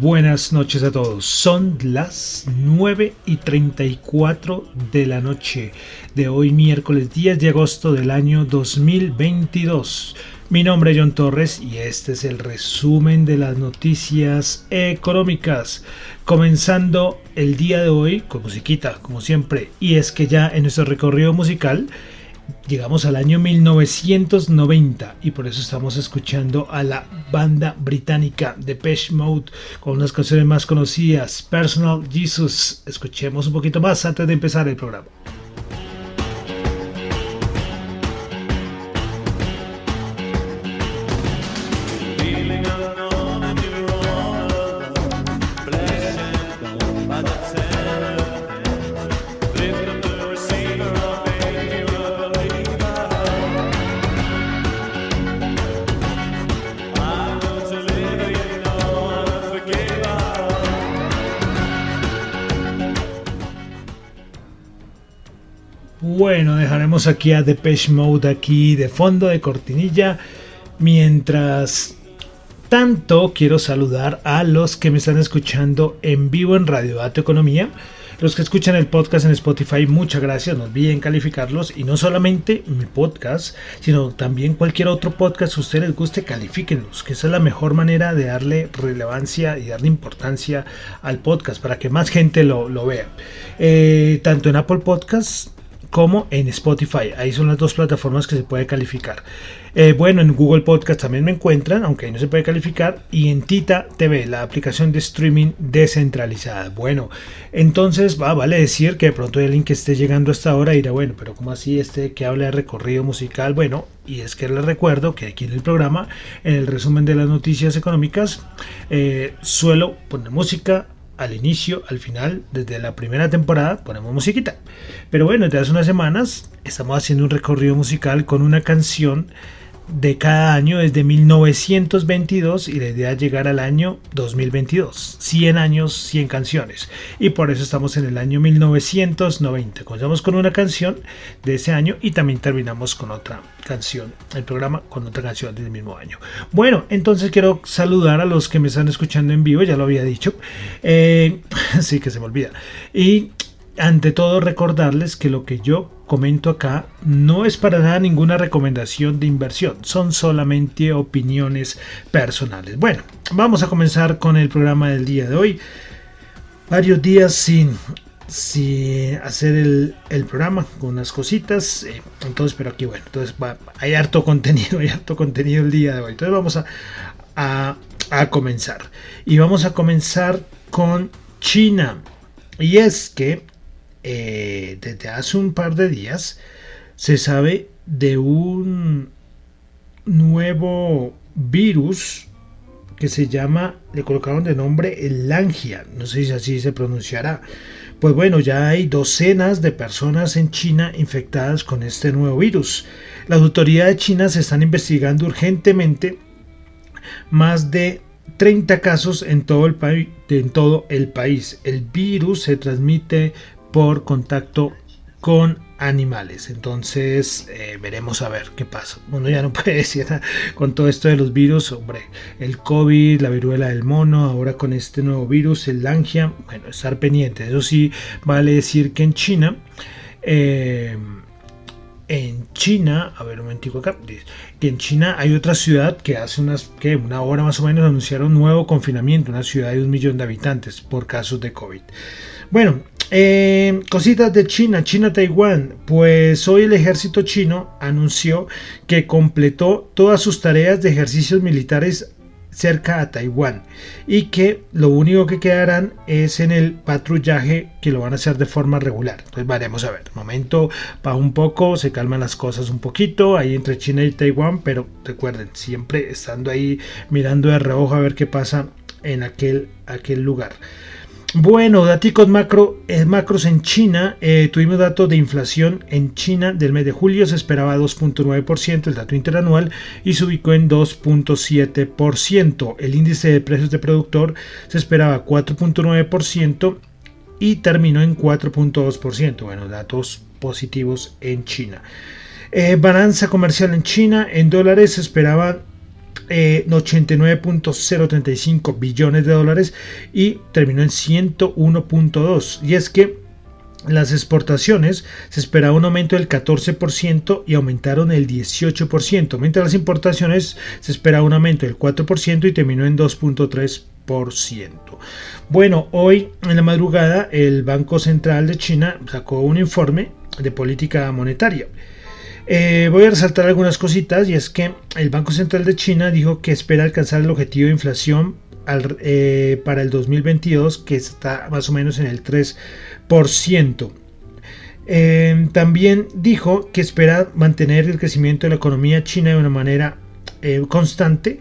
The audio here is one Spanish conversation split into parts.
Buenas noches a todos. Son las 9 y 34 de la noche de hoy miércoles 10 de agosto del año 2022. Mi nombre es John Torres y este es el resumen de las noticias económicas. Comenzando el día de hoy con musiquita, como siempre. Y es que ya en nuestro recorrido musical Llegamos al año 1990 y por eso estamos escuchando a la banda británica Depeche Mode con unas canciones más conocidas, Personal Jesus. Escuchemos un poquito más antes de empezar el programa. Bueno, dejaremos aquí a Depeche Mode aquí de fondo de cortinilla. Mientras tanto, quiero saludar a los que me están escuchando en vivo en Radio Dato Economía. Los que escuchan el podcast en Spotify, muchas gracias. No olviden calificarlos. Y no solamente mi podcast, sino también cualquier otro podcast que a ustedes les guste, califíquenlos. Que esa es la mejor manera de darle relevancia y darle importancia al podcast para que más gente lo, vea. Eh, tanto en Apple Podcasts como en Spotify. Ahí son las dos plataformas que se puede calificar. Eh, bueno, en Google Podcast también me encuentran, aunque ahí no se puede calificar. Y en Tita TV, la aplicación de streaming descentralizada. Bueno, entonces va, vale decir que de pronto el link que esté llegando hasta ahora dirá, bueno, pero ¿cómo así este que habla de recorrido musical? Bueno, y es que les recuerdo que aquí en el programa, en el resumen de las noticias económicas, eh, suelo poner música al inicio, al final, desde la primera temporada ponemos musiquita. Pero bueno, desde hace unas semanas estamos haciendo un recorrido musical con una canción de cada año desde 1922 y la idea es llegar al año 2022. 100 años, 100 canciones. Y por eso estamos en el año 1990. Comenzamos con una canción de ese año y también terminamos con otra canción. El programa con otra canción del mismo año. Bueno, entonces quiero saludar a los que me están escuchando en vivo, ya lo había dicho. Eh, sí que se me olvida. Y ante todo recordarles que lo que yo comento acá no es para nada ninguna recomendación de inversión, son solamente opiniones personales. Bueno, vamos a comenzar con el programa del día de hoy. Varios días sin, sin hacer el, programa con unas cositas. Eh, entonces, pero aquí bueno, entonces hay harto contenido, hay harto contenido el día de hoy. Entonces vamos a, a comenzar. Y vamos a comenzar con China. Y es que eh, desde hace un par de días se sabe de un nuevo virus que se llama, le colocaron de nombre el Langia, no sé si así se pronunciará. Pues bueno, ya hay docenas de personas en China infectadas con este nuevo virus. Las autoridades chinas están investigando urgentemente más de 30 casos en todo el, en todo el país. El virus se transmite por contacto con animales. Entonces eh, veremos a ver qué pasa. Uno ya no puede decir con todo esto de los virus, hombre, el COVID, la viruela del mono, ahora con este nuevo virus, el Langia, bueno, estar pendiente. Eso sí, vale decir que en China, eh, en China, a ver un momentico acá, que en China hay otra ciudad que hace unas, que una hora más o menos anunciaron un nuevo confinamiento, una ciudad de un millón de habitantes por casos de COVID. Bueno, eh, cositas de China, China-Taiwán. Pues hoy el ejército chino anunció que completó todas sus tareas de ejercicios militares cerca a Taiwán y que lo único que quedarán es en el patrullaje que lo van a hacer de forma regular. Entonces veremos a ver. Momento va un poco, se calman las cosas un poquito ahí entre China y Taiwán, pero recuerden, siempre estando ahí mirando de reojo a ver qué pasa en aquel, aquel lugar. Bueno, datos macro, eh, macros en China. Eh, tuvimos datos de inflación en China del mes de julio. Se esperaba 2.9% el dato interanual y se ubicó en 2.7%. El índice de precios de productor se esperaba 4.9% y terminó en 4.2%. Bueno, datos positivos en China. Eh, balanza comercial en China en dólares se esperaba 89.035 eh, billones de dólares y terminó en 101.2. Y es que las exportaciones se esperaba un aumento del 14% y aumentaron el 18%, mientras las importaciones se esperaba un aumento del 4% y terminó en 2.3%. Bueno, hoy en la madrugada el Banco Central de China sacó un informe de política monetaria. Eh, voy a resaltar algunas cositas y es que el Banco Central de China dijo que espera alcanzar el objetivo de inflación eh, para el 2022 que está más o menos en el 3%. Eh, también dijo que espera mantener el crecimiento de la economía china de una manera constante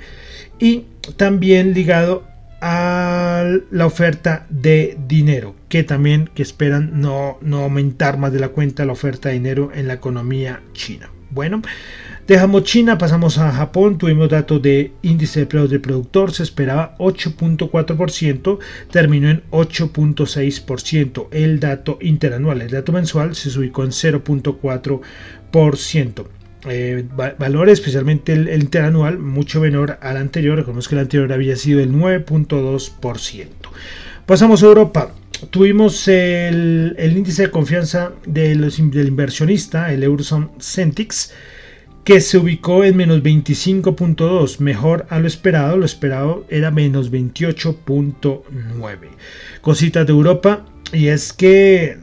y también ligado a la oferta de dinero, que también que esperan no, no aumentar más de la cuenta la oferta de dinero en la economía china. Bueno, dejamos China, pasamos a Japón, tuvimos datos de índice de precios del productor, se esperaba 8.4%, terminó en 8.6%. El dato interanual, el dato mensual se ubicó en 0.4%. Eh, valor, especialmente el, interanual, mucho menor al anterior. Recordemos que el anterior había sido el 9.2%. Pasamos a Europa. Tuvimos el, índice de confianza de los, del inversionista, el Eurozone Centix, que se ubicó en menos 25.2, mejor a lo esperado. Lo esperado era menos 28.9. Cositas de Europa, y es que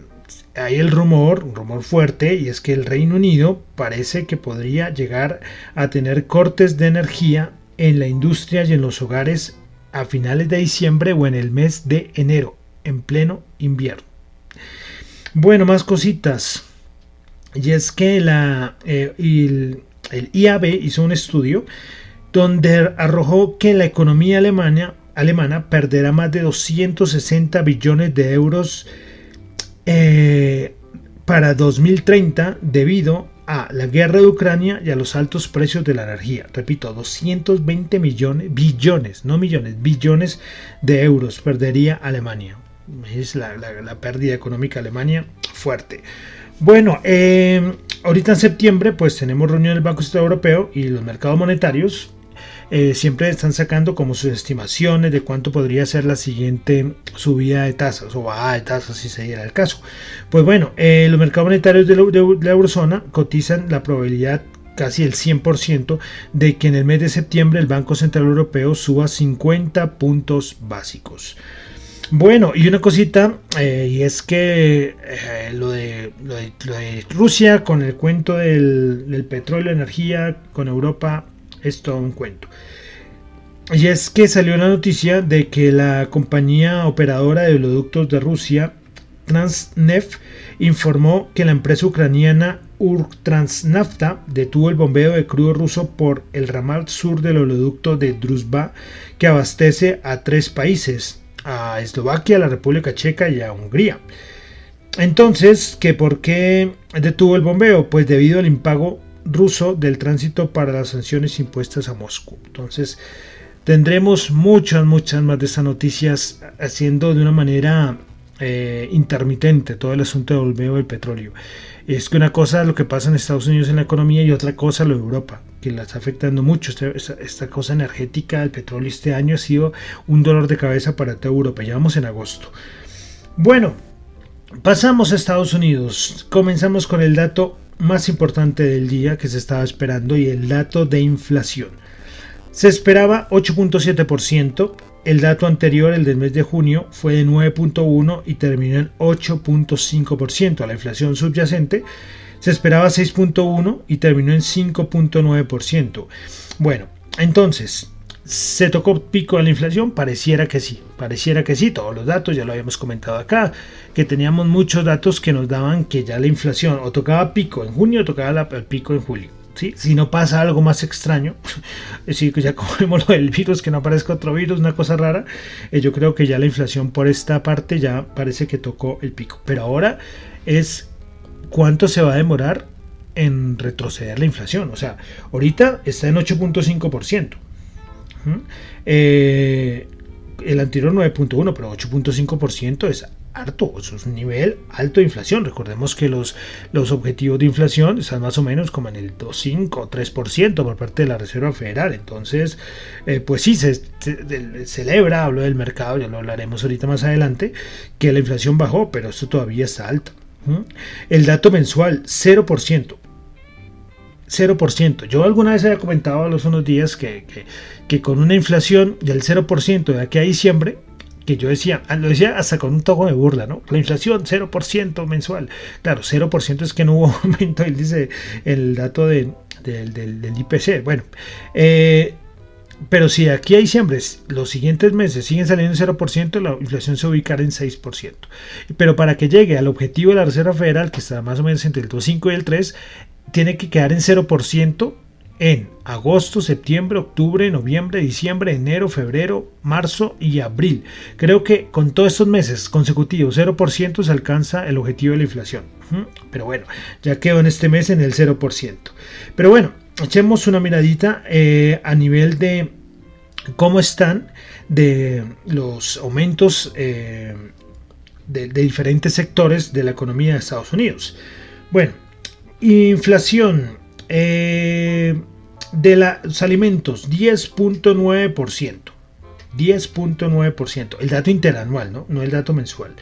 hay el rumor, un rumor fuerte, y es que el Reino Unido parece que podría llegar a tener cortes de energía en la industria y en los hogares a finales de diciembre o en el mes de enero, en pleno invierno. Bueno, más cositas. Y es que eh, el, IAB hizo un estudio donde arrojó que la economía alemana perderá más de 260 billones de euros eh, para 2030 debido a la guerra de Ucrania y a los altos precios de la energía. Repito, 220 millones, billones, no millones, billones de euros perdería Alemania. Es la, pérdida económica de Alemania fuerte. Bueno, eh, ahorita en septiembre pues tenemos reunión del Banco Central Europeo y los mercados monetarios eh, siempre están sacando como sus estimaciones de cuánto podría ser la siguiente subida de tasas o bajada de tasas si se diera el caso. Pues bueno, eh, los mercados monetarios de la, eurozona cotizan la probabilidad casi el 100% de que en el mes de septiembre el Banco Central Europeo suba 50 puntos básicos. Bueno, y una cosita, eh, y es que lo, de, Rusia con el cuento del, del petróleo, energía, con Europa, es todo un cuento. Y es que salió la noticia de que la compañía operadora de oleoductos de Rusia Transneft informó que la empresa ucraniana Urtransnafta detuvo el bombeo de crudo ruso por el ramal sur del oleoducto de Druzhba que abastece a tres países, a Eslovaquia, la República Checa y a Hungría. Entonces, ¿que ¿por qué detuvo el bombeo? Pues debido al impago ruso del tránsito para las sanciones impuestas a Moscú. Entonces, tendremos muchas, muchas más de estas noticias haciendo de una manera eh, intermitente todo el asunto del bombeo del petróleo. Es que una cosa lo que pasa en Estados Unidos en la economía y otra cosa lo de Europa, que la está afectando mucho. Este, esta, cosa energética del petróleo este año ha sido un dolor de cabeza para toda Europa. Ya en agosto. Bueno, pasamos a Estados Unidos. Comenzamos con el dato más importante del día que se estaba esperando y el dato de inflación. Se esperaba 8.7%, el dato anterior, el del mes de junio, fue de 9.1 y terminó en 8.5%. La inflación subyacente se esperaba 6.1 y terminó en 5.9%. Bueno, entonces, ¿se tocó pico de la inflación? Pareciera que sí, pareciera que sí, todos los datos, ya lo habíamos comentado acá, que teníamos muchos datos que nos daban que ya la inflación o tocaba pico en junio o tocaba el pico en julio. Si no pasa algo más extraño, que ya como vemos lo del virus, que no aparezca otro virus, una cosa rara, eh, yo creo que ya la inflación por esta parte ya parece que tocó el pico. Pero ahora es cuánto se va a demorar en retroceder la inflación. O sea, ahorita está en 8.5%. Eh, el anterior 9.1, pero 8.5% es harto, es un nivel alto de inflación. Recordemos que los, los objetivos de inflación están más o menos como en el 2,5 o 3% por parte de la Reserva Federal. Entonces, eh, pues sí, se, celebra, hablo del mercado, ya lo hablaremos ahorita más adelante, que la inflación bajó, pero esto todavía está alto. El dato mensual, 0%. 0%. Yo alguna vez había comentado a los unos días que, que, con una inflación del 0% de aquí a diciembre, que yo decía, ah, lo decía hasta con un toque de burla, ¿no? La inflación 0% mensual. Claro, 0% es que no hubo aumento, él dice el dato de, del, IPC. Bueno, eh, pero si aquí a diciembre los siguientes meses siguen saliendo en 0%, la inflación se ubicará en 6%. Pero para que llegue al objetivo de la Reserva Federal, que está más o menos entre el 2,5 y el 3, tiene que quedar en 0% en agosto, septiembre, octubre, noviembre, diciembre, enero, febrero, marzo y abril. Creo que con todos estos meses consecutivos 0% se alcanza el objetivo de la inflación. Pero bueno, ya quedó en este mes en el 0%. Pero bueno, echemos una miradita eh, a nivel de cómo están de los aumentos eh, de, de diferentes sectores de la economía de Estados Unidos. Bueno, inflación. Eh, de los alimentos, 10.9%. 10.9%. El dato interanual, ¿no? no el dato mensual.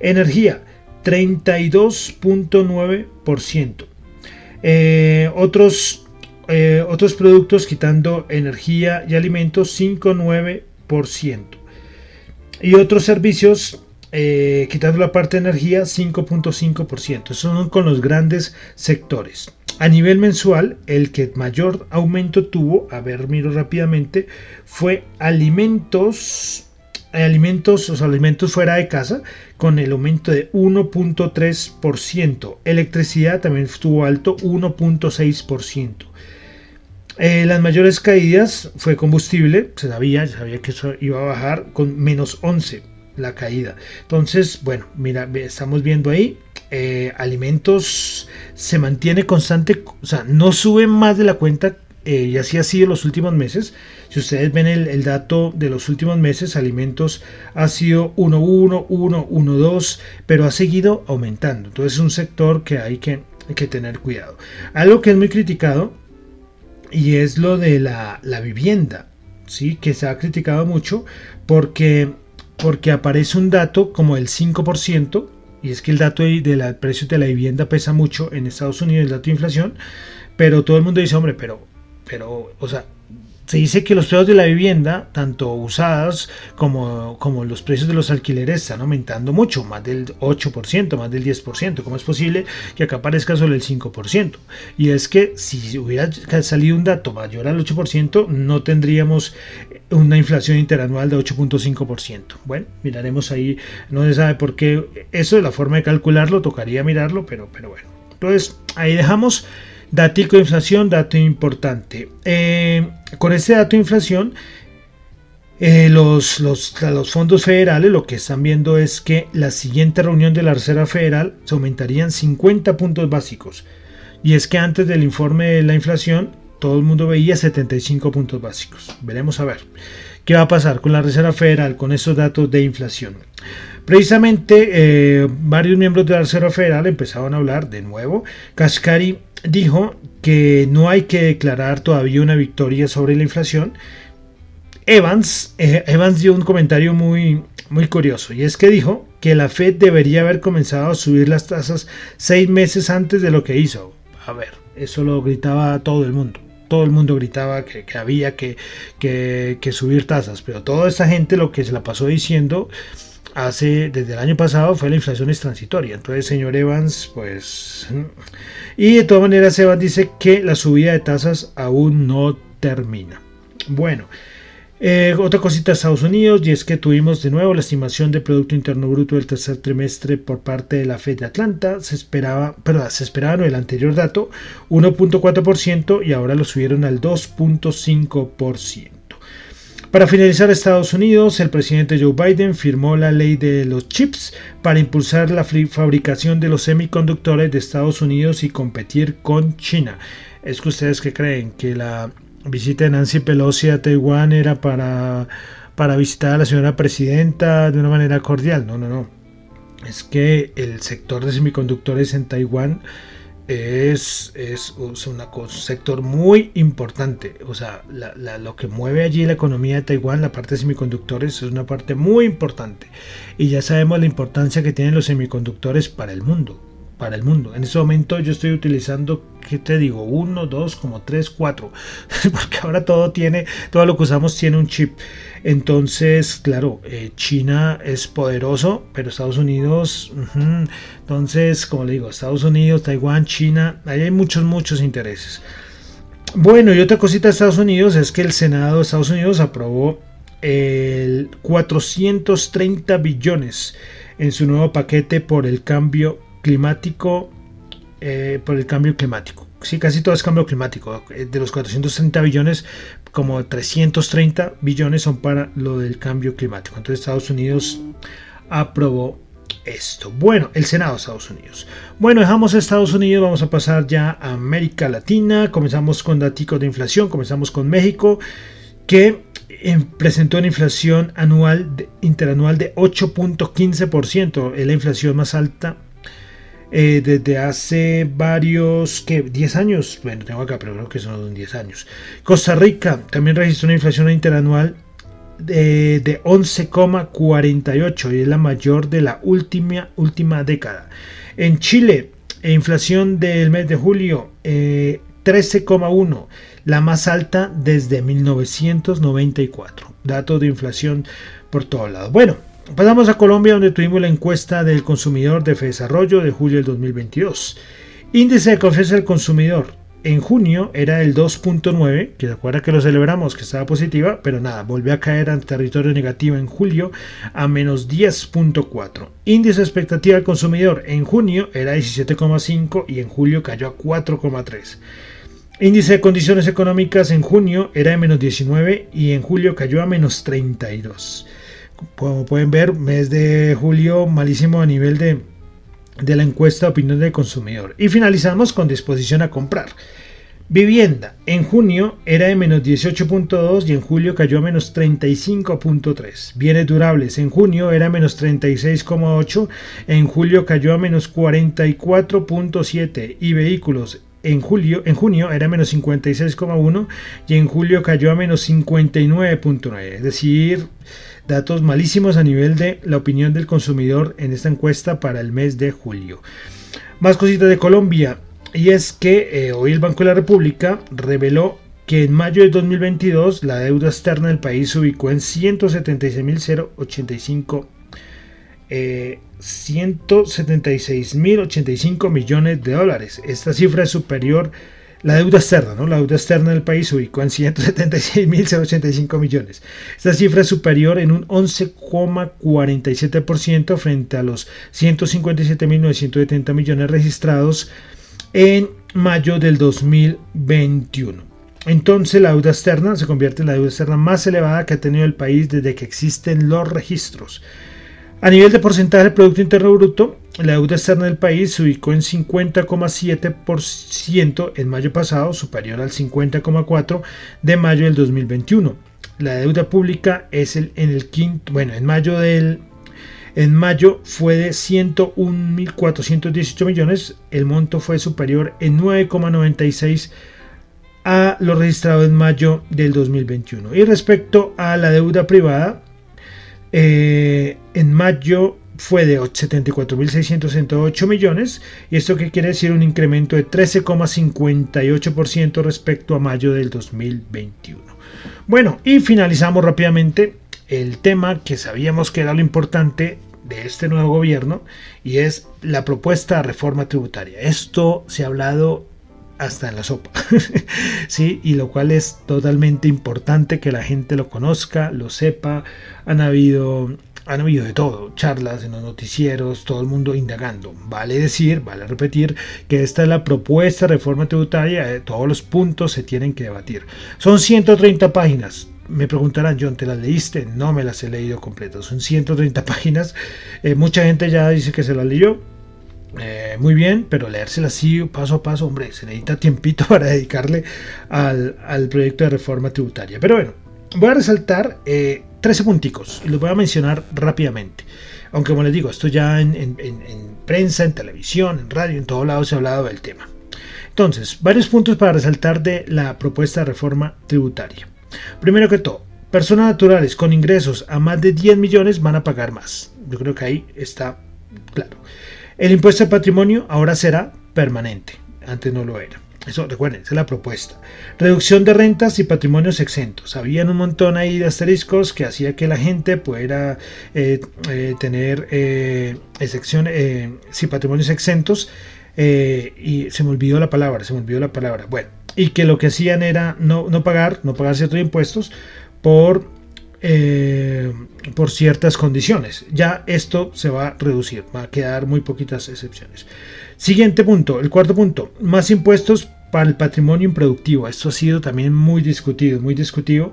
Energía, 32.9%. Eh, otros, eh, otros productos quitando energía y alimentos, 5.9%. Y otros servicios, eh, quitando la parte de energía, 5.5%. Son con los grandes sectores. A nivel mensual, el que mayor aumento tuvo, a ver, miro rápidamente, fue alimentos, alimentos, los alimentos fuera de casa, con el aumento de 1.3%. Electricidad también estuvo alto, 1.6%. Eh, las mayores caídas fue combustible, se sabía, se sabía que eso iba a bajar con menos 11 la caída. Entonces, bueno, mira, estamos viendo ahí eh, alimentos se mantiene constante, o sea, no sube más de la cuenta eh, y así ha sido los últimos meses. Si ustedes ven el, dato de los últimos meses, alimentos ha sido 1.1, 1, 1.2, pero ha seguido aumentando. Entonces es un sector que hay que, que tener cuidado. Algo que es muy criticado y es lo de la, la vivienda, ¿sí? que se ha criticado mucho porque, porque aparece un dato como el 5% y es que el dato del precio de la vivienda pesa mucho en Estados Unidos, el dato de inflación, pero todo el mundo dice, hombre, pero, pero, o sea, se dice que los precios de la vivienda, tanto usadas como, como los precios de los alquileres, están aumentando mucho, más del 8%, más del 10%. ¿Cómo es posible que acá aparezca solo el 5%? Y es que si hubiera salido un dato mayor al 8%, no tendríamos una inflación interanual de 8.5%. Bueno, miraremos ahí, no se sabe por qué eso, de la forma de calcularlo, tocaría mirarlo, pero, pero bueno. Entonces, ahí dejamos Datico de inflación, dato importante. Eh, con este dato de inflación, eh, los, los, los, fondos federales lo que están viendo es que la siguiente reunión de la Reserva Federal se aumentarían 50 puntos básicos. Y es que antes del informe de la inflación, todo el mundo veía 75 puntos básicos. Veremos a ver qué va a pasar con la Reserva Federal con esos datos de inflación. Precisamente eh, varios miembros de la Reserva Federal empezaron a hablar de nuevo. Cascari dijo que no hay que declarar todavía una victoria sobre la inflación. Evans, eh, Evans dio un comentario muy, muy curioso y es que dijo que la Fed debería haber comenzado a subir las tasas seis meses antes de lo que hizo. A ver, eso lo gritaba todo el mundo todo el mundo gritaba que, había que, que, que, subir tasas, pero toda esta gente lo que se la pasó diciendo desde el año pasado fue la inflación es transitoria. Entonces, señor Evans, pues... Y de todas maneras, Evans dice que la subida de tasas aún no termina. Bueno, eh, otra cosita de Estados Unidos y es que tuvimos de nuevo la estimación de Producto Interno Bruto del tercer trimestre por parte de la Fed de Atlanta. Se esperaba, perdón, se esperaba el anterior dato 1.4% y ahora lo subieron al 2.5%. Para finalizar, Estados Unidos, el presidente Joe Biden firmó la ley de los chips para impulsar la fabricación de los semiconductores de Estados Unidos y competir con China. ¿Es que ustedes que creen que la visita de Nancy Pelosi a Taiwán era para, para visitar a la señora presidenta de una manera cordial? No, no, no. Es que el sector de semiconductores en Taiwán es, es, un sector muy importante. O sea, lo que mueve allí la economía de Taiwán, la parte de semiconductores, es una parte muy importante. Y ya sabemos la importancia que tienen los semiconductores para el mundo para el mundo. En este momento yo estoy utilizando, ¿qué te digo? Uno, dos, como tres, cuatro. Porque ahora todo tiene, todo lo que usamos tiene un chip. Entonces, claro, eh, China es poderoso, pero Estados Unidos, entonces, como le digo, Estados Unidos, Taiwán, China, ahí hay muchos, muchos intereses. Bueno, y otra cosita de Estados Unidos es que el Senado de Estados Unidos aprobó el 430 billones en su nuevo paquete por el cambio climático eh, por el cambio climático. Sí, casi todo es cambio climático. Eh, de los 430 billones, como 330 billones son para lo del cambio climático. Entonces Estados Unidos aprobó esto. Bueno, el Senado de Estados Unidos. Bueno, dejamos Estados Unidos, vamos a pasar ya a América Latina. Comenzamos con datos de inflación, comenzamos con México, que eh, presentó una inflación anual interanual de 8.15%, es la inflación más alta eh, desde hace varios, ¿qué? 10 años, bueno, tengo acá, pero creo que son 10 años. Costa Rica también registró una inflación interanual de, de 11,48 y es la mayor de la última, última década. En Chile, inflación del mes de julio, 13,1, eh, la más alta desde 1994. Datos de inflación por todos lados. Bueno, Pasamos a Colombia donde tuvimos la encuesta del consumidor de Desarrollo de julio del 2022. Índice de confianza del consumidor en junio era el 2.9, que se que lo celebramos, que estaba positiva, pero nada, volvió a caer en territorio negativo en julio a menos 10.4. Índice de expectativa del consumidor en junio era 17.5 y en julio cayó a 4.3. Índice de condiciones económicas en junio era de menos 19 y en julio cayó a menos 32 como pueden ver, mes de julio malísimo a nivel de, de la encuesta de opinión del consumidor. Y finalizamos con disposición a comprar. Vivienda en junio era de menos 18.2 y en julio cayó a menos 35.3. Bienes durables en junio era menos 36.8, en julio cayó a menos 44.7 y vehículos en julio en junio era menos 56.1 y en julio cayó a menos 59.9. Es decir, datos malísimos a nivel de la opinión del consumidor en esta encuesta para el mes de julio. Más cositas de Colombia, y es que eh, hoy el Banco de la República reveló que en mayo de 2022 la deuda externa del país se ubicó en 176.085 eh, 176.085 millones de dólares. Esta cifra es superior la deuda externa, ¿no? La deuda externa del país se ubicó en 176.085 millones. Esta cifra es superior en un 11,47% frente a los 157.970 millones registrados en mayo del 2021. Entonces la deuda externa se convierte en la deuda externa más elevada que ha tenido el país desde que existen los registros. A nivel de porcentaje del Producto Interno Bruto, la deuda externa del país se ubicó en 50,7% en mayo pasado, superior al 50,4% de mayo del 2021. La deuda pública es el, en el quinto, bueno, en mayo del en mayo fue de 101.418 millones, el monto fue superior en 9,96 a lo registrado en mayo del 2021. Y respecto a la deuda privada, eh, en mayo fue de 74.668 millones y esto que quiere decir un incremento de 13,58% respecto a mayo del 2021. Bueno, y finalizamos rápidamente el tema que sabíamos que era lo importante de este nuevo gobierno y es la propuesta de reforma tributaria. Esto se ha hablado hasta en la sopa. sí, y lo cual es totalmente importante que la gente lo conozca, lo sepa. Han habido han habido de todo, charlas en los noticieros, todo el mundo indagando. Vale decir, vale repetir que esta es la propuesta de reforma tributaria, eh, todos los puntos se tienen que debatir. Son 130 páginas. Me preguntarán, John, ¿te las leíste? No me las he leído completas. Son 130 páginas. Eh, mucha gente ya dice que se las leyó eh, muy bien, pero leérsela así paso a paso, hombre, se necesita tiempito para dedicarle al, proyecto de reforma tributaria. Pero bueno, voy a resaltar 13 eh, punticos y los voy a mencionar rápidamente. Aunque como les digo, esto ya en, prensa, en televisión, en radio, en todos lados se ha hablado del tema. Entonces, varios puntos para resaltar de la propuesta de reforma tributaria. Primero que todo, personas naturales con ingresos a más de 10 millones van a pagar más. Yo creo que ahí está claro. El impuesto al patrimonio ahora será permanente, antes no lo era. Eso, recuerden, esa es la propuesta. Reducción de rentas y patrimonios exentos. Habían un montón ahí de asteriscos que hacía que la gente pudiera eh, eh, tener eh, excepciones, sí, patrimonios exentos. y se me olvidó la palabra, se me olvidó la palabra. Bueno, y que lo que hacían era no, no pagar, no pagar ciertos impuestos por eh, por ciertas condiciones. Ya esto se va a reducir, va a quedar muy poquitas excepciones. Siguiente punto, el cuarto punto, más impuestos para el patrimonio improductivo. Esto ha sido también muy discutido, muy discutido,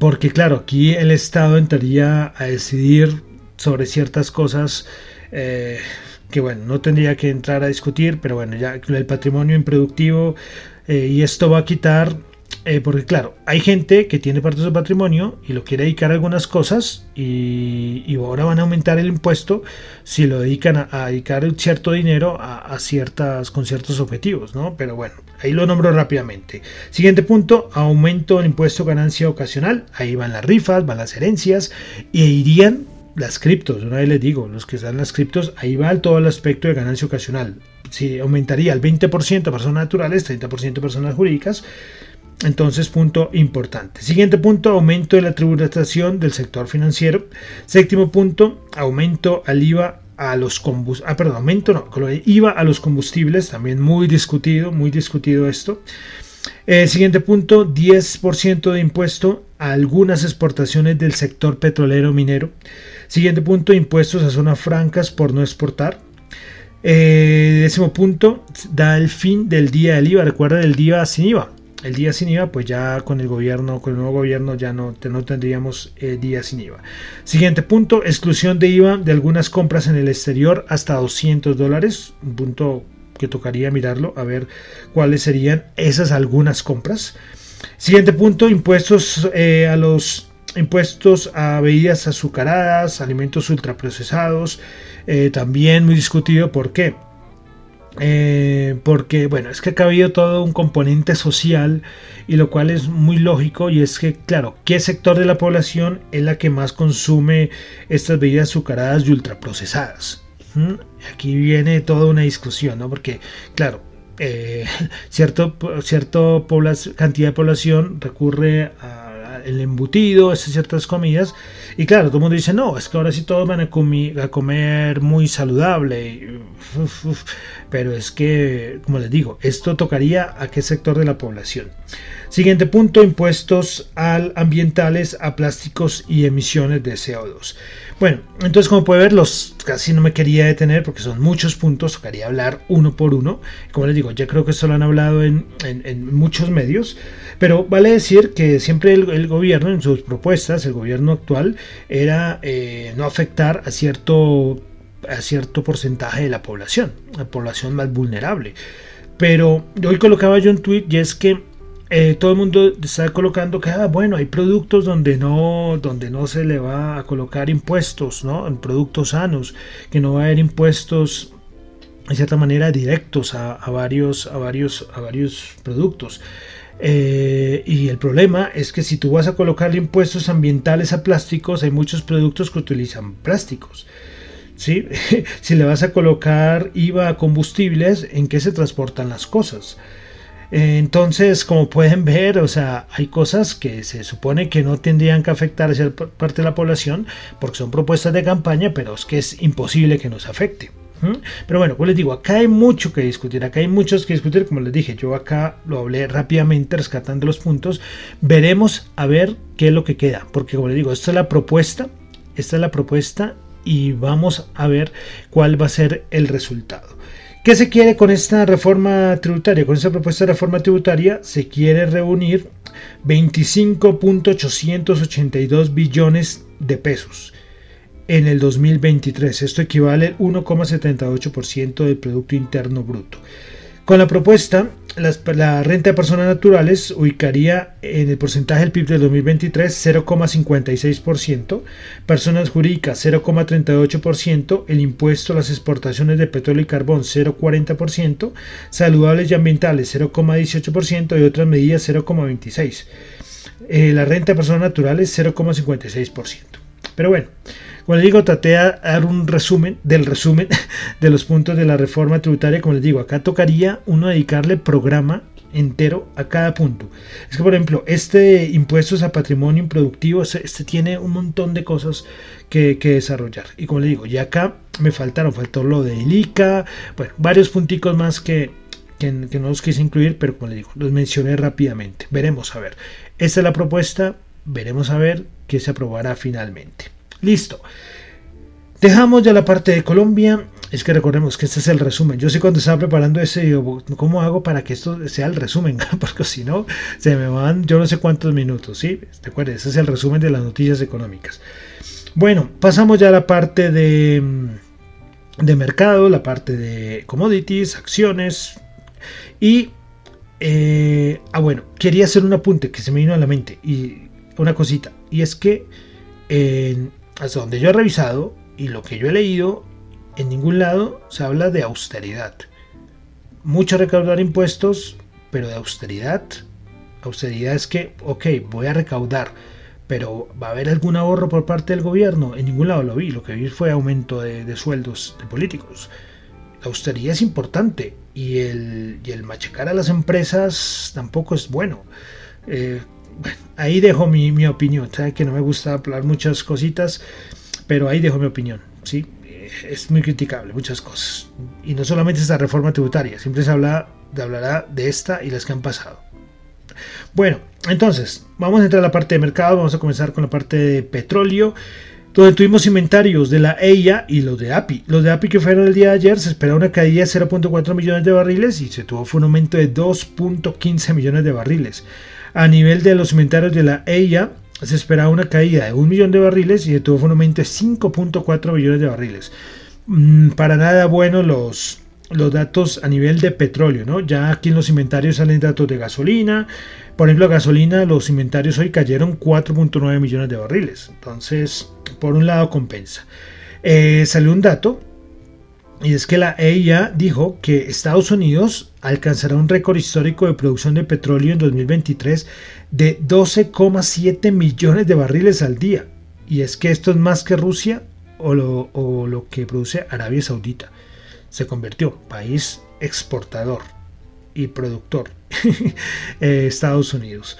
porque claro, aquí el Estado entraría a decidir sobre ciertas cosas. Eh, que bueno, no tendría que entrar a discutir, pero bueno, ya el patrimonio improductivo eh, y esto va a quitar eh, porque claro, hay gente que tiene parte de su patrimonio y lo quiere dedicar a algunas cosas y, ahora van a aumentar el impuesto si lo dedican a, dedicar cierto dinero a, ciertas, con ciertos objetivos, ¿no? Pero bueno, ahí lo nombro rápidamente. Siguiente punto, aumento del impuesto ganancia ocasional. Ahí van las rifas, van las herencias y irían las criptos. Una vez les digo, los que están las criptos, ahí va todo el aspecto de ganancia ocasional. Si aumentaría el 20% personas naturales, 30% personas jurídicas entonces, punto importante. Siguiente punto, aumento de la tributación del sector financiero. Séptimo punto, aumento al IVA a los combustibles. Ah, perdón, aumento no, IVA a los combustibles, también muy discutido, muy discutido esto. Eh, siguiente punto, 10% de impuesto a algunas exportaciones del sector petrolero minero. Siguiente punto, impuestos a zonas francas por no exportar. Eh, décimo punto, da el fin del día del IVA. Recuerda el día sin IVA el día sin IVA, pues ya con el gobierno, con el nuevo gobierno ya no, no tendríamos eh, día sin IVA. Siguiente punto, exclusión de IVA de algunas compras en el exterior hasta 200 dólares, un punto que tocaría mirarlo, a ver cuáles serían esas algunas compras. Siguiente punto, impuestos eh, a los impuestos a bebidas azucaradas, alimentos ultraprocesados, eh, también muy discutido, ¿por qué? Eh, porque bueno, es que ha habido todo un componente social y lo cual es muy lógico y es que claro, ¿qué sector de la población es la que más consume estas bebidas azucaradas y ultraprocesadas? ¿Mm? Aquí viene toda una discusión, ¿no? Porque claro, eh, cierto, cantidad de población recurre al embutido, a ciertas comidas, y claro, todo el mundo dice, no, es que ahora sí todos van a, comer muy saludable, pero es que, como les digo, esto tocaría a qué sector de la población. Siguiente punto, impuestos al ambientales a plásticos y emisiones de CO2. Bueno, entonces como puede ver, los casi no me quería detener porque son muchos puntos, tocaría hablar uno por uno. Como les digo, ya creo que esto lo han hablado en, muchos medios, pero vale decir que siempre el, gobierno en sus propuestas, el gobierno actual, era eh, no afectar a cierto, a cierto porcentaje de la población, la población más vulnerable. Pero hoy colocaba yo un tweet y es que eh, todo el mundo está colocando que, ah, bueno, hay productos donde no, donde no se le va a colocar impuestos, ¿no? En productos sanos, que no va a haber impuestos de cierta manera directos a, varios, a, varios, a varios productos. Eh, y el problema es que si tú vas a colocar impuestos ambientales a plásticos, hay muchos productos que utilizan plásticos. ¿sí? si le vas a colocar IVA a combustibles, ¿en qué se transportan las cosas? Entonces, como pueden ver, o sea, hay cosas que se supone que no tendrían que afectar a cierta parte de la población porque son propuestas de campaña, pero es que es imposible que nos afecte. Pero bueno, pues les digo, acá hay mucho que discutir, acá hay muchos que discutir, como les dije, yo acá lo hablé rápidamente rescatando los puntos, veremos a ver qué es lo que queda, porque como les digo, esta es la propuesta, esta es la propuesta y vamos a ver cuál va a ser el resultado. ¿Qué se quiere con esta reforma tributaria? Con esta propuesta de reforma tributaria se quiere reunir 25.882 billones de pesos en el 2023. Esto equivale al 1,78% del Producto Interno Bruto. Con la propuesta, la renta de personas naturales ubicaría en el porcentaje del PIB del 2023 0,56%, personas jurídicas 0,38%, el impuesto a las exportaciones de petróleo y carbón 0,40%, saludables y ambientales 0,18% y otras medidas 0,26%. Eh, la renta de personas naturales 0,56%. Pero bueno, como les digo, traté de dar un resumen del resumen de los puntos de la reforma tributaria. Como les digo, acá tocaría uno dedicarle programa entero a cada punto. Es que, por ejemplo, este impuestos a patrimonio improductivo, este, tiene un montón de cosas que, desarrollar. Y como les digo, ya acá me faltaron, faltó lo de ICA, bueno, varios punticos más que, que, que no los quise incluir, pero como les digo, los mencioné rápidamente. Veremos a ver. Esta es la propuesta, veremos a ver qué se aprobará finalmente. Listo. Dejamos ya la parte de Colombia. Es que recordemos que este es el resumen. Yo sé cuando estaba preparando ese, digo, ¿cómo hago para que esto sea el resumen? Porque si no, se me van yo no sé cuántos minutos, ¿sí? Recuerden, ese es el resumen de las noticias económicas. Bueno, pasamos ya a la parte de, de mercado, la parte de commodities, acciones. Y, eh, ah, bueno, quería hacer un apunte que se me vino a la mente. Y una cosita. Y es que hasta donde yo he revisado y lo que yo he leído, en ningún lado se habla de austeridad. Mucho recaudar impuestos, pero de austeridad. Austeridad es que, ok, voy a recaudar, pero ¿va a haber algún ahorro por parte del gobierno? En ningún lado lo vi. Lo que vi fue aumento de, sueldos de políticos. La austeridad es importante y el, y el machacar a las empresas tampoco es bueno. Eh, ahí dejo mi, opinión. Sabe que no me gusta hablar muchas cositas, pero ahí dejo mi opinión. ¿sí? Es muy criticable muchas cosas. Y no solamente esta reforma tributaria, siempre se habla, hablará de esta y las que han pasado. Bueno, entonces, vamos a entrar a la parte de mercado, vamos a comenzar con la parte de petróleo, donde tuvimos inventarios de la EIA y los de API. Los de API que fueron el día de ayer, se esperaba una caída de 0.4 millones de barriles y se tuvo un aumento de 2.15 millones de barriles. A nivel de los inventarios de la EIA, se esperaba una caída de un millón de barriles y tuvo un aumento de 5.4 millones de barriles. Mm, para nada bueno los, los datos a nivel de petróleo, ¿no? Ya aquí en los inventarios salen datos de gasolina. Por ejemplo, gasolina, los inventarios hoy cayeron 4.9 millones de barriles. Entonces, por un lado compensa. Eh, salió un dato y es que la EIA dijo que Estados Unidos alcanzará un récord histórico de producción de petróleo en 2023 de 12,7 millones de barriles al día. Y es que esto es más que Rusia o lo, que produce Arabia Saudita. Se convirtió país exportador. y productor eh, Estados Unidos.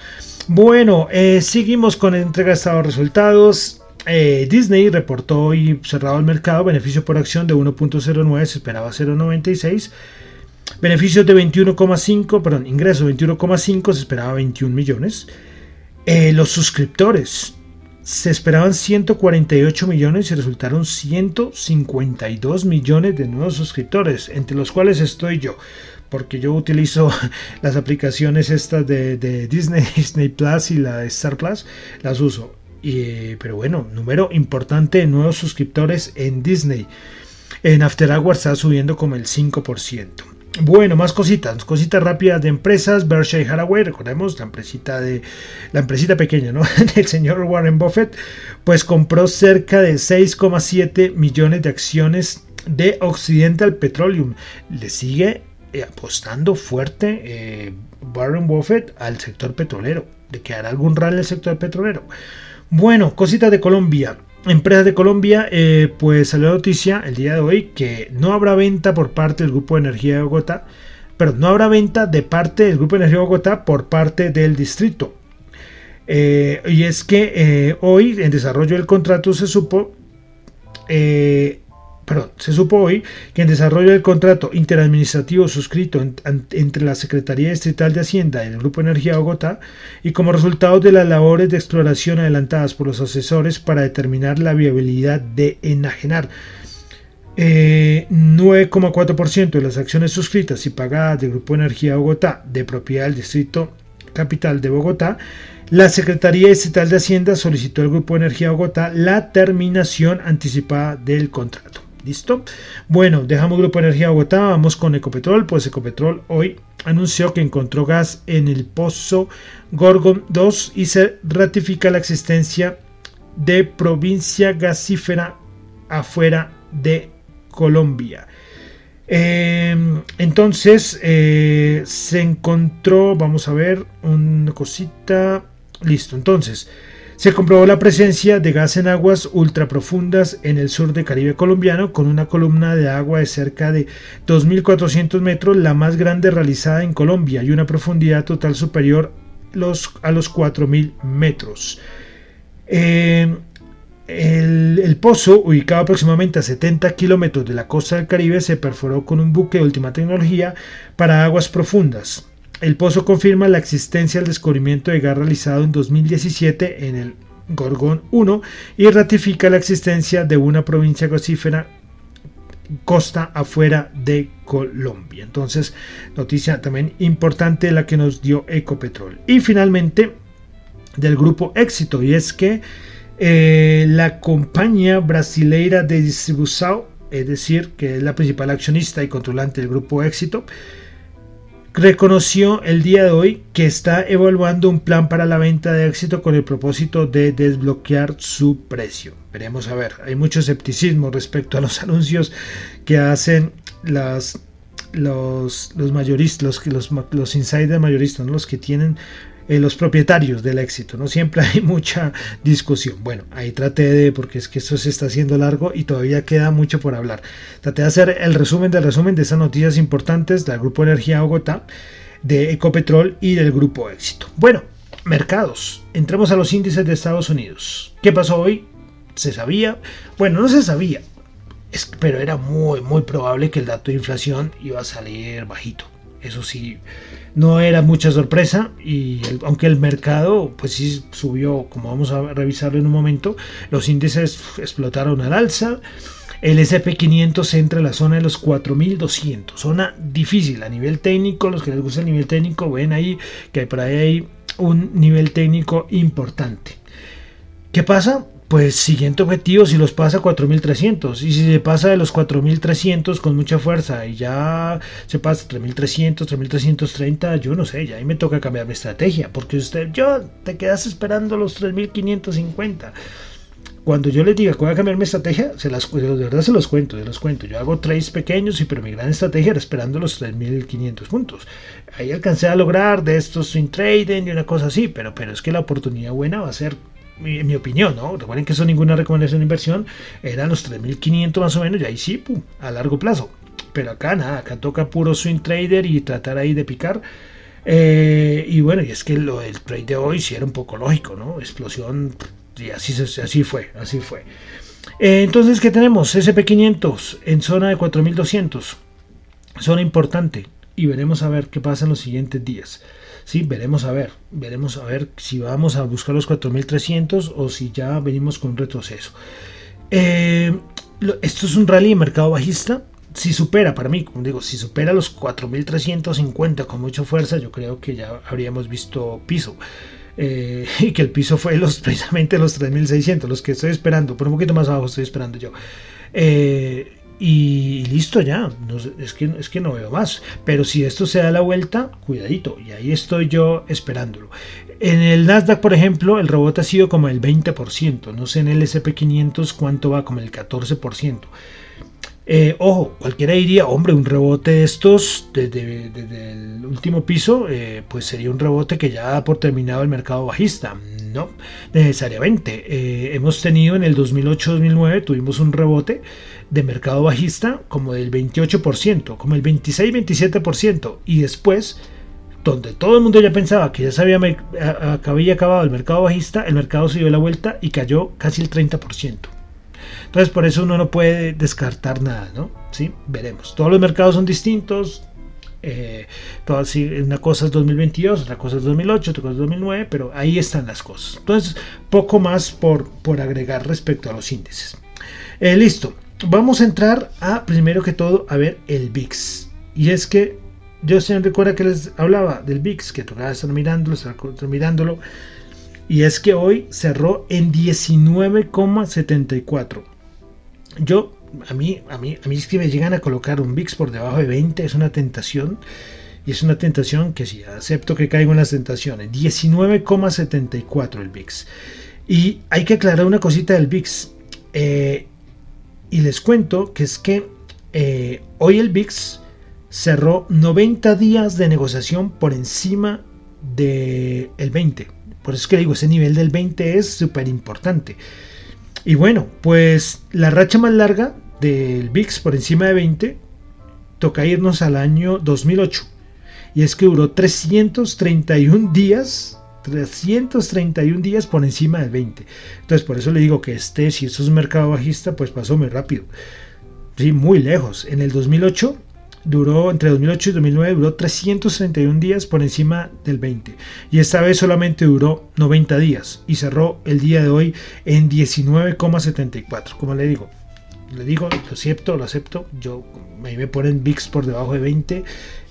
Bueno, eh, seguimos con entrega de estados resultados. Eh, Disney reportó hoy cerrado el mercado, beneficio por acción de 1.09, se esperaba 0.96. Beneficios de 21,5, perdón, ingresos de 21,5, se esperaba 21 millones. los suscriptores se esperaban 148 millones y resultaron 152 millones de nuevos suscriptores, entre los cuales estoy yo, porque yo utilizo las aplicaciones estas de, Disney, Disney Plus y la Star Plus, las uso. Pero bueno, número importante de nuevos suscriptores en Disney. En After Hours está subiendo como el 5%. Bueno, más cositas, cositas rápidas de empresas. Berkshire Hathaway, recordemos la empresita de la empresita pequeña, ¿no? Del señor Warren Buffett, pues compró cerca de 6,7 millones de acciones de Occidental Petroleum. Le sigue eh, apostando fuerte eh, Warren Buffett al sector petrolero. De que hará algún rally el sector petrolero. Bueno, cositas de Colombia. Empresas de Colombia, eh, pues salió la noticia el día de hoy que no habrá venta por parte del Grupo de Energía de Bogotá, pero no habrá venta de parte del Grupo de Energía de Bogotá por parte del distrito. Eh, y es que eh, hoy, en desarrollo del contrato, se supo perdón, se supo hoy que en desarrollo del contrato interadministrativo suscrito entre la Secretaría Distrital de Hacienda y el Grupo Energía Bogotá, y como resultado de las labores de exploración adelantadas por los asesores para determinar la viabilidad de enajenar 9,4% eh, de las acciones suscritas y pagadas del Grupo Energía Bogotá de propiedad del Distrito Capital de Bogotá, la Secretaría Estatal de Hacienda solicitó al Grupo Energía Bogotá la terminación anticipada del contrato. ¿Listo? Bueno, dejamos Grupo Energía Bogotá, vamos con Ecopetrol. Pues Ecopetrol hoy anunció que encontró gas en el pozo Gorgon 2 y se ratifica la existencia de provincia gasífera afuera de Colombia. Em, entonces eh, se encontró, vamos a ver, una cosita. Listo, entonces se comprobó la presencia de gas en aguas ultraprofundas en el sur de Caribe colombiano con una columna de agua de cerca de 2.400 metros, la más grande realizada en Colombia y una profundidad total superior a los 4.000 metros. Eh, el, el, pozo, ubicado aproximadamente a 70 kilómetros de la costa del Caribe, se perforó con un buque de última tecnología para aguas profundas. El pozo confirma la existencia del descubrimiento de gas realizado en 2017 en el Gorgón 1 y ratifica la existencia de una provincia gasífera costa afuera de Colombia. Entonces, noticia también importante la que nos dio Ecopetrol. Y finalmente, del grupo Éxito, y es que eh, la compañía brasileira de distribución, es decir, que es la principal accionista y controlante del grupo Éxito, reconoció el día de hoy que está evaluando un plan para la venta de éxito con el propósito de desbloquear su precio. Veremos a ver, hay mucho escepticismo respecto a los anuncios que hacen las, los, mayoristas, los, los insiders mayoristas, los que tienen eh, los propietarios del éxito, ¿no? Siempre hay mucha discusión. Bueno, ahí traté de, porque es que esto se está haciendo largo y todavía queda mucho por hablar. Traté de hacer el resumen del resumen de esas noticias importantes del Grupo Energía Bogotá, de Ecopetrol y del Grupo Éxito. Bueno, mercados. Entremos a los índices de Estados Unidos. ¿Qué pasó hoy? ¿Se sabía? Bueno, no se sabía, pero era muy, muy probable que el dato de inflación iba a salir bajito. Eso sí, no era mucha sorpresa y aunque el mercado pues sí subió, como vamos a revisarlo en un momento, los índices explotaron al alza. El SP500 entra en la zona de los 4200, zona difícil a nivel técnico, los que les gusta el nivel técnico ven ahí que por ahí hay un nivel técnico importante. ¿Qué pasa? Pues siguiente objetivo si los pasa 4300 y si se pasa de los 4300 con mucha fuerza y ya se pasa 3300 3330 yo no sé ya ahí me toca cambiar mi estrategia porque usted yo te quedas esperando los 3550 cuando yo les diga que voy a cambiar mi estrategia, se las, de verdad se los cuento, se los cuento. Yo hago trades pequeños, y pero mi gran estrategia era esperando los 3.500 puntos. Ahí alcancé a lograr de estos swing trading y una cosa así, pero, pero es que la oportunidad buena va a ser en mi opinión, ¿no? Recuerden que eso ninguna recomendación de inversión, eran los 3.500 más o menos, y ahí sí, a largo plazo. Pero acá nada, acá toca puro swing trader y tratar ahí de picar. Eh, y bueno, y es que lo del trade de hoy sí era un poco lógico, ¿no? Explosión, y así, así fue, así fue. Eh, entonces, ¿qué tenemos? SP500 en zona de 4200, zona importante, y veremos a ver qué pasa en los siguientes días. Sí, veremos a ver, veremos a ver si vamos a buscar los 4300 o si ya venimos con un retroceso. Eh, esto es un rally de mercado bajista, si supera, para mí, como digo, si supera los 4.350 con mucha fuerza, yo creo que ya habríamos visto piso. Eh, y que el piso fue los precisamente los 3.600, los que estoy esperando, por un poquito más abajo estoy esperando yo. Eh, y listo ya, es, que, es que no veo más. Pero si esto se da la vuelta, cuidadito, y ahí estoy yo esperándolo. En el Nasdaq, por ejemplo, el rebote ha sido como el 20%, no sé en el SP500 cuánto va, como el 14%. Eh, ojo, cualquiera diría, hombre, un rebote de estos desde, el último piso, eh, pues sería un rebote que ya da por terminado el mercado bajista. No, necesariamente. Eh, hemos tenido en el 2008-2009, tuvimos un rebote de mercado bajista como del 28%, como el 26-27%, y después, donde todo el mundo ya pensaba que ya se había, acabado el mercado bajista, el mercado se dio la vuelta y cayó casi el 30%. Entonces por eso uno no puede descartar nada, ¿no? Sí, veremos. Todos los mercados son distintos. Eh, una cosa es 2022, otra cosa es 2008, otra cosa es 2009, pero ahí están las cosas. Entonces, poco más por, por agregar respecto a los índices. Eh, listo, vamos a entrar a, primero que todo, a ver el VIX. Y es que yo se recuerda que les hablaba del VIX, que tocaba estar mirándolo, estar mirándolo. Y es que hoy cerró en 19,74 yo, a mí, a mí, a mí es que me llegan a colocar un VIX por debajo de 20, es una tentación. Y es una tentación que sí, acepto que caigo en las tentaciones. 19,74 el VIX. Y hay que aclarar una cosita del VIX. Eh, y les cuento que es que eh, hoy el VIX cerró 90 días de negociación por encima del 20. Por eso es que digo, ese nivel del 20 es súper importante. Y bueno, pues la racha más larga del VIX por encima de 20 toca irnos al año 2008. Y es que duró 331 días 331 días por encima del 20. Entonces, por eso le digo que este, si esto es un mercado bajista, pues pasó muy rápido. Sí, muy lejos. En el 2008 duró, entre 2008 y 2009, duró 331 días por encima del 20. Y esta vez solamente duró 90 días y cerró el día de hoy en 19,74. Como le digo, le digo, lo acepto, lo acepto. Yo, ahí me ponen VIX por debajo de 20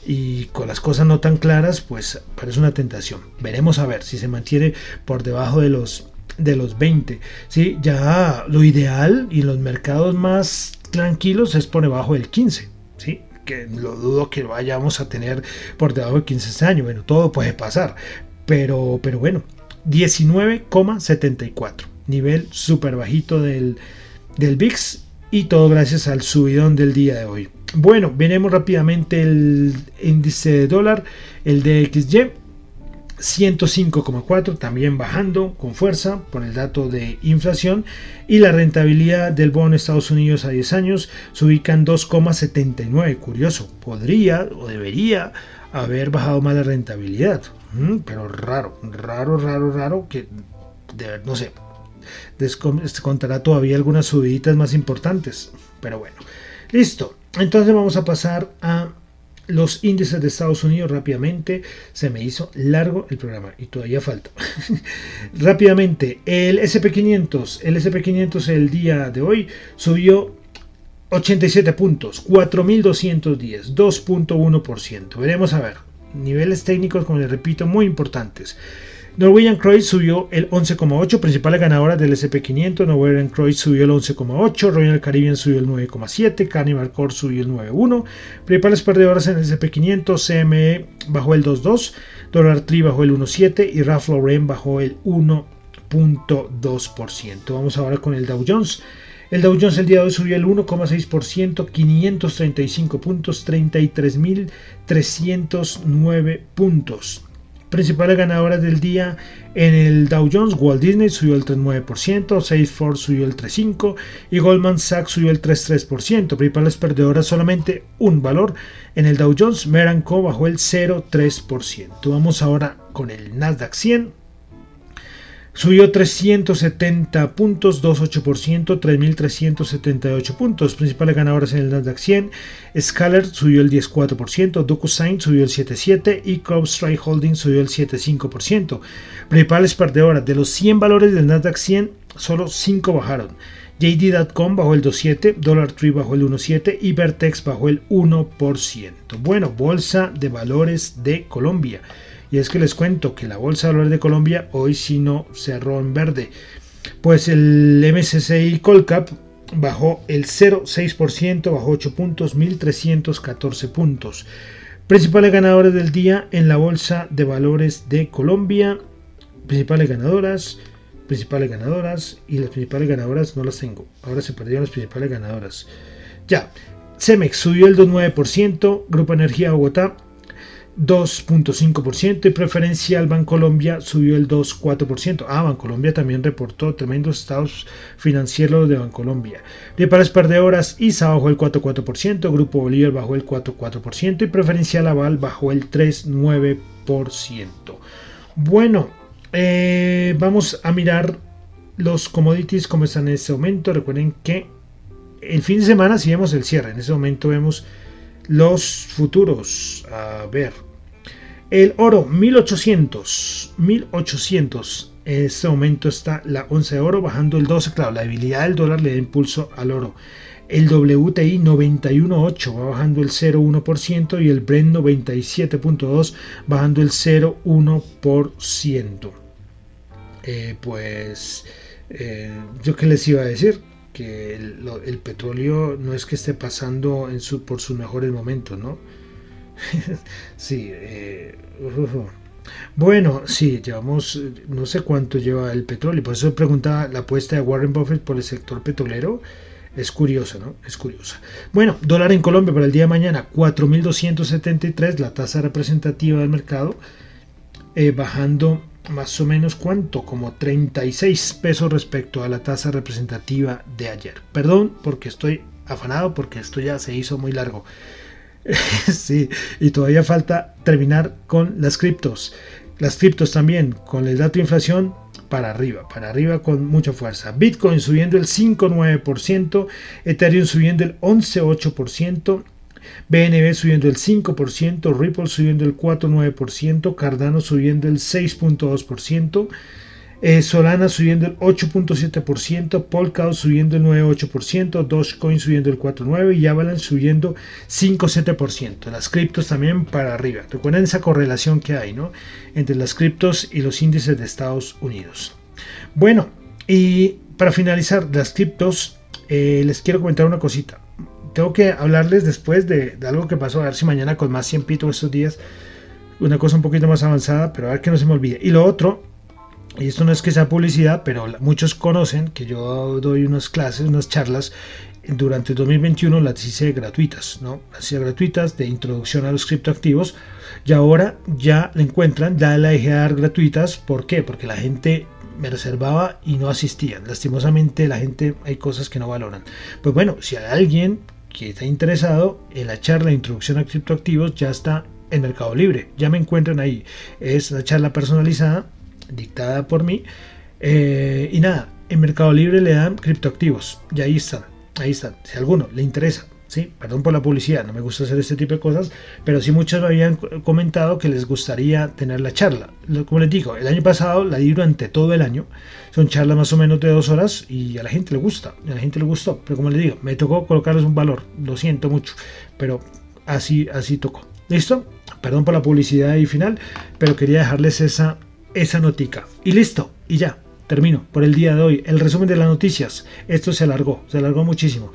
y con las cosas no tan claras, pues parece una tentación. Veremos a ver si se mantiene por debajo de los de los 20. ¿sí? Ya lo ideal y los mercados más tranquilos es por debajo del 15. ¿sí? que lo dudo que vayamos a tener por debajo de 15 años. Bueno, todo puede pasar. Pero, pero bueno, 19,74. Nivel súper bajito del, del VIX. Y todo gracias al subidón del día de hoy. Bueno, veremos rápidamente el índice de dólar, el DXY. 105,4 también bajando con fuerza por el dato de inflación y la rentabilidad del bono Estados Unidos a 10 años se ubica en 2,79 curioso podría o debería haber bajado más la rentabilidad mm, pero raro raro raro raro que no sé contará todavía algunas subiditas más importantes pero bueno listo entonces vamos a pasar a los índices de Estados Unidos rápidamente. Se me hizo largo el programa y todavía falta. rápidamente, el SP500, el SP500 el día de hoy subió 87 puntos, 4.210, 2.1%. Veremos a ver. Niveles técnicos, como les repito, muy importantes. Norwegian Cruise subió el 11,8, principales ganadoras del SP500. Norwegian Cruise subió el 11,8, Royal Caribbean subió el 9,7, Carnival Core subió el 9,1. Principales perdedoras en el SP500, CME bajó el 2,2, Dollar Tree bajó el 1,7 y Ralph Lauren bajó el 1,2%. Vamos ahora con el Dow Jones. El Dow Jones el día de hoy subió el 1,6%, 535 puntos, 33.309 puntos. Principales ganadoras del día en el Dow Jones, Walt Disney subió el 3,9%, Salesforce subió el 3,5% y Goldman Sachs subió el 3,3%. Principales perdedoras solamente un valor en el Dow Jones, Meranco bajó el 0,3%. Vamos ahora con el Nasdaq 100 Subió 370 puntos, 2,8%, 3.378 puntos. Principales ganadoras en el Nasdaq 100. Scalar subió el 10,4%, DocuSign subió el 7,7% y CrowdStrike Holdings subió el 7,5%. Principales perdedoras de los 100 valores del Nasdaq 100, solo 5 bajaron. JD.com bajó el 2,7%, Dollar Tree bajó el 1,7% y Vertex bajó el 1%. Bueno, Bolsa de Valores de Colombia. Y es que les cuento que la Bolsa de Valores de Colombia hoy sí no cerró en verde. Pues el MSCI Colcap bajó el 0,6%, bajó 8 puntos, 1.314 puntos. Principales ganadores del día en la Bolsa de Valores de Colombia. Principales ganadoras, principales ganadoras y las principales ganadoras no las tengo. Ahora se perdieron las principales ganadoras. Ya, Cemex subió el 2,9%, Grupo Energía Bogotá 2.5% y preferencial Bancolombia subió el 2.4%. Ah, Bancolombia también reportó tremendos estados financieros de Bancolombia. Principales perdedoras, ISA bajó el 4.4%, Grupo Bolívar bajó el 4.4% y preferencial Aval bajó el 3.9%. Bueno, eh, vamos a mirar los commodities como están en este momento. Recuerden que el fin de semana si vemos el cierre, en ese momento vemos los futuros. A ver. El oro 1800. 1800. En este momento está la once de oro bajando el 12. Claro, la debilidad del dólar le da impulso al oro. El WTI 91.8 va bajando el 0.1% y el Brent 97.2 bajando el 0.1%. Eh, pues eh, yo qué les iba a decir que el, petróleo no es que esté pasando en su, por sus mejores momentos, ¿no? sí, eh, bueno, sí, llevamos, no sé cuánto lleva el petróleo, por eso preguntaba la apuesta de Warren Buffett por el sector petrolero. Es curioso, ¿no? Es curiosa. Bueno, dólar en Colombia para el día de mañana, 4.273, la tasa representativa del mercado, eh, bajando más o menos cuánto, como 36 pesos respecto a la tasa representativa de ayer. Perdón porque estoy afanado, porque esto ya se hizo muy largo. sí, y todavía falta terminar con las criptos. Las criptos también, con el dato de inflación para arriba, para arriba con mucha fuerza. Bitcoin subiendo el 5,9%, Ethereum subiendo el 11,8%, BNB subiendo el 5%, Ripple subiendo el 4,9%, Cardano subiendo el 6,2%, eh, Solana subiendo el 8.7%, Polkadot subiendo el 9.8%, Dogecoin subiendo el 4.9% y Avalanche subiendo 5.7%. Las criptos también para arriba. Recuerden esa correlación que hay ¿no? entre las criptos y los índices de Estados Unidos. Bueno, y para finalizar las criptos, eh, les quiero comentar una cosita tengo que hablarles después de, algo que pasó, a ver si mañana con más tiempito estos días, una cosa un poquito más avanzada, pero a ver que no se me olvide. Y lo otro, y esto no es que sea publicidad, pero muchos conocen que yo doy unas clases, unas charlas durante el 2021 las hice gratuitas, ¿no? Las hice gratuitas de introducción a los criptoactivos y ahora ya la encuentran, ya la dejé dar gratuitas, ¿por qué? Porque la gente me reservaba y no asistían. Lastimosamente la gente hay cosas que no valoran. Pues bueno, si hay alguien que está interesado en la charla de introducción a criptoactivos ya está en Mercado Libre. Ya me encuentran ahí. Es una charla personalizada, dictada por mí. Eh, y nada, en Mercado Libre le dan criptoactivos. Y ahí están. Ahí están. Si a alguno le interesa Perdón por la publicidad, no me gusta hacer este tipo de cosas, pero sí muchos me habían comentado que les gustaría tener la charla. Como les digo, el año pasado la di durante todo el año, son charlas más o menos de dos horas y a la gente le gusta, a la gente le gustó, pero como les digo, me tocó colocarles un valor, lo siento mucho, pero así, así tocó. ¿Listo? Perdón por la publicidad y final, pero quería dejarles esa, esa notica. Y listo, y ya, termino por el día de hoy. El resumen de las noticias. Esto se alargó, se alargó muchísimo.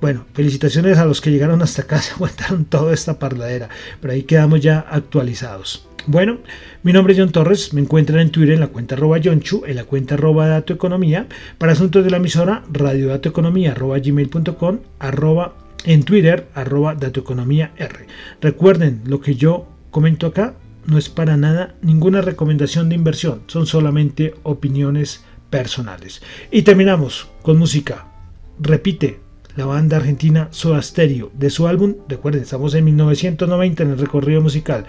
Bueno, felicitaciones a los que llegaron hasta acá, se aguantaron toda esta parladera, pero ahí quedamos ya actualizados. Bueno, mi nombre es John Torres, me encuentran en Twitter en la cuenta arroba Johnchu, en la cuenta arroba Dato Economía, para asuntos de la emisora radiodatoeconomía arroba gmail.com, arroba en Twitter arroba Dato Economía R. Recuerden, lo que yo comento acá no es para nada ninguna recomendación de inversión, son solamente opiniones personales. Y terminamos con música. Repite, la banda argentina Soda Stereo, de su álbum, recuerden, estamos en 1990 en el recorrido musical.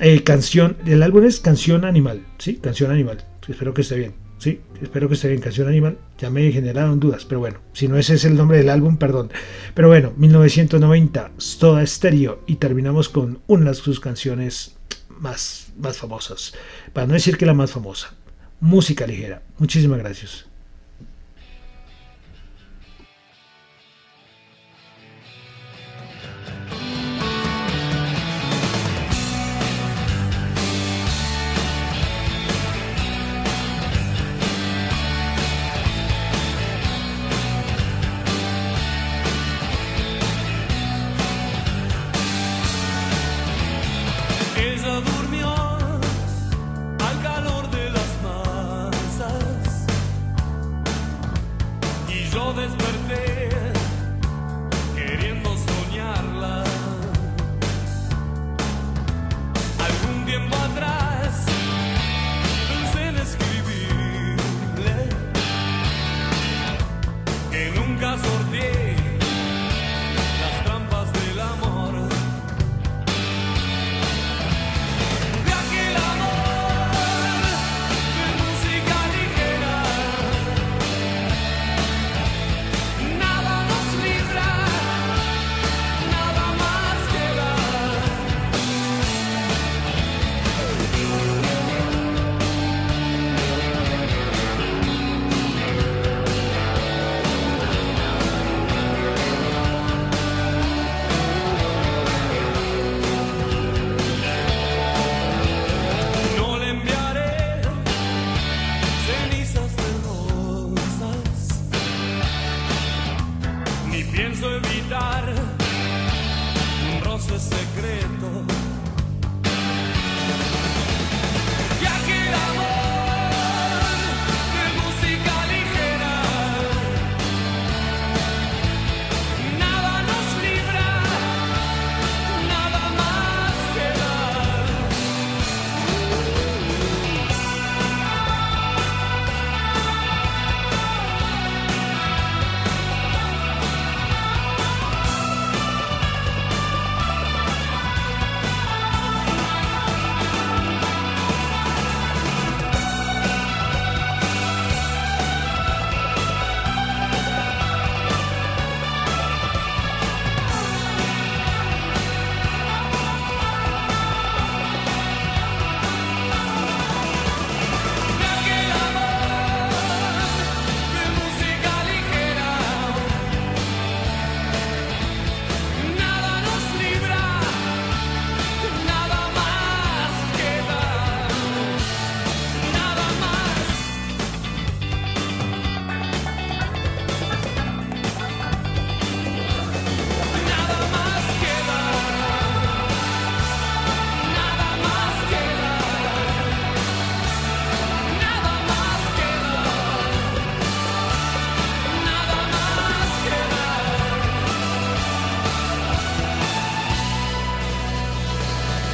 Eh, canción, el álbum es Canción Animal, ¿sí? Canción Animal. Espero que esté bien. Sí, espero que esté bien. Canción Animal. Ya me generaron dudas, pero bueno, si no ese es el nombre del álbum, perdón. Pero bueno, 1990, Soda Stereo. Y terminamos con una de sus canciones más, más famosas. Para no decir que la más famosa. Música ligera. Muchísimas gracias.